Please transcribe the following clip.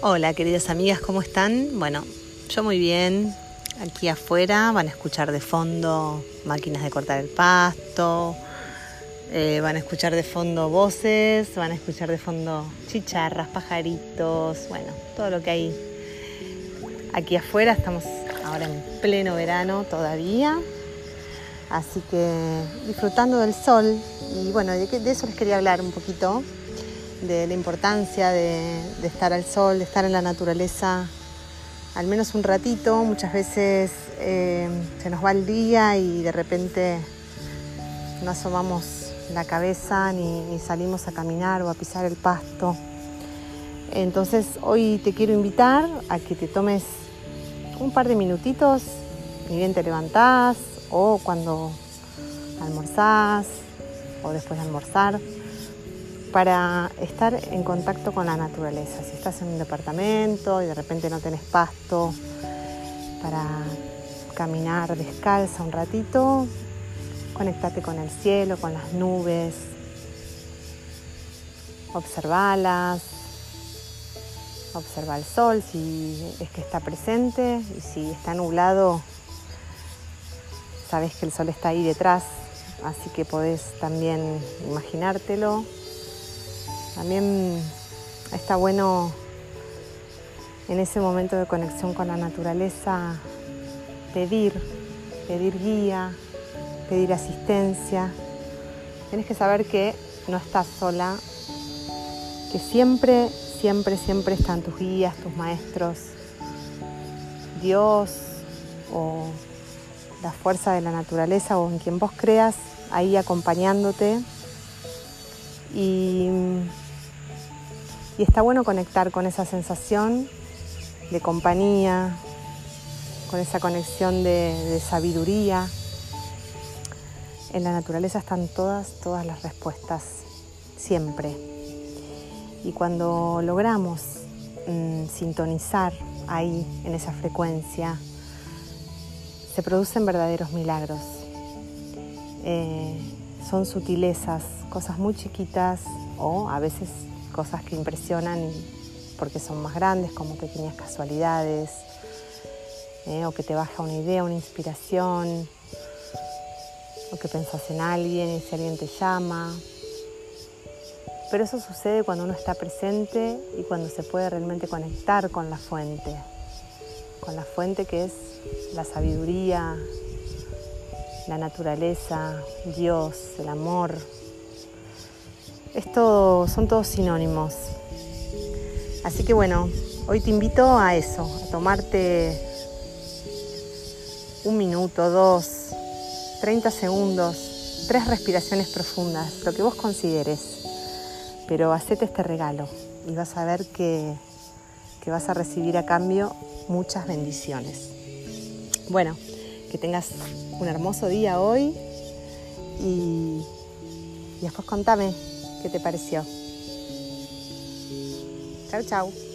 Hola queridas amigas, ¿cómo están? Bueno, yo muy bien. Aquí afuera van a escuchar de fondo máquinas de cortar el pasto, eh, van a escuchar de fondo voces, van a escuchar de fondo chicharras, pajaritos, bueno, todo lo que hay aquí afuera. Estamos ahora en pleno verano todavía, así que disfrutando del sol y bueno, de, de eso les quería hablar un poquito de la importancia de, estar al sol, de estar en la naturaleza, al menos un ratito. Muchas veces eh, se nos va el día y de repente no asomamos la cabeza ni, salimos a caminar o a pisar el pasto. Entonces hoy te quiero invitar a que te tomes un par de minutitos, ni bien te levantás o cuando almorzás o después de almorzar para estar en contacto con la naturaleza. Si estás en un departamento y de repente no tenés pasto para caminar descalza un ratito, conectate con el cielo, con las nubes, observalas, observa el sol si es que está presente y si está nublado, sabes que el sol está ahí detrás, así que podés también imaginártelo también está bueno en ese momento de conexión con la naturaleza pedir, pedir guía, pedir asistencia. Tienes que saber que no estás sola, que siempre, siempre, siempre están tus guías, tus maestros, Dios o la fuerza de la naturaleza o en quien vos creas ahí acompañándote. Y y está bueno conectar con esa sensación de compañía, con esa conexión de, sabiduría. En la naturaleza están todas, todas las respuestas, siempre. Y cuando logramos mm, sintonizar ahí, en esa frecuencia, se producen verdaderos milagros. Eh, son sutilezas, cosas muy chiquitas o a veces cosas que impresionan porque son más grandes, como pequeñas casualidades, eh, o que te baja una idea, una inspiración, o que pensás en alguien y si alguien te llama. Pero eso sucede cuando uno está presente y cuando se puede realmente conectar con la fuente, con la fuente que es la sabiduría, la naturaleza, Dios, el amor, esto son todos sinónimos. Así que bueno, hoy te invito a eso, a tomarte un minuto, dos, 30 segundos, tres respiraciones profundas, lo que vos consideres. Pero hacete este regalo y vas a ver que, que vas a recibir a cambio muchas bendiciones. Bueno, que tengas un hermoso día hoy y, y después contame ¿Qué te pareció? Chao, chao.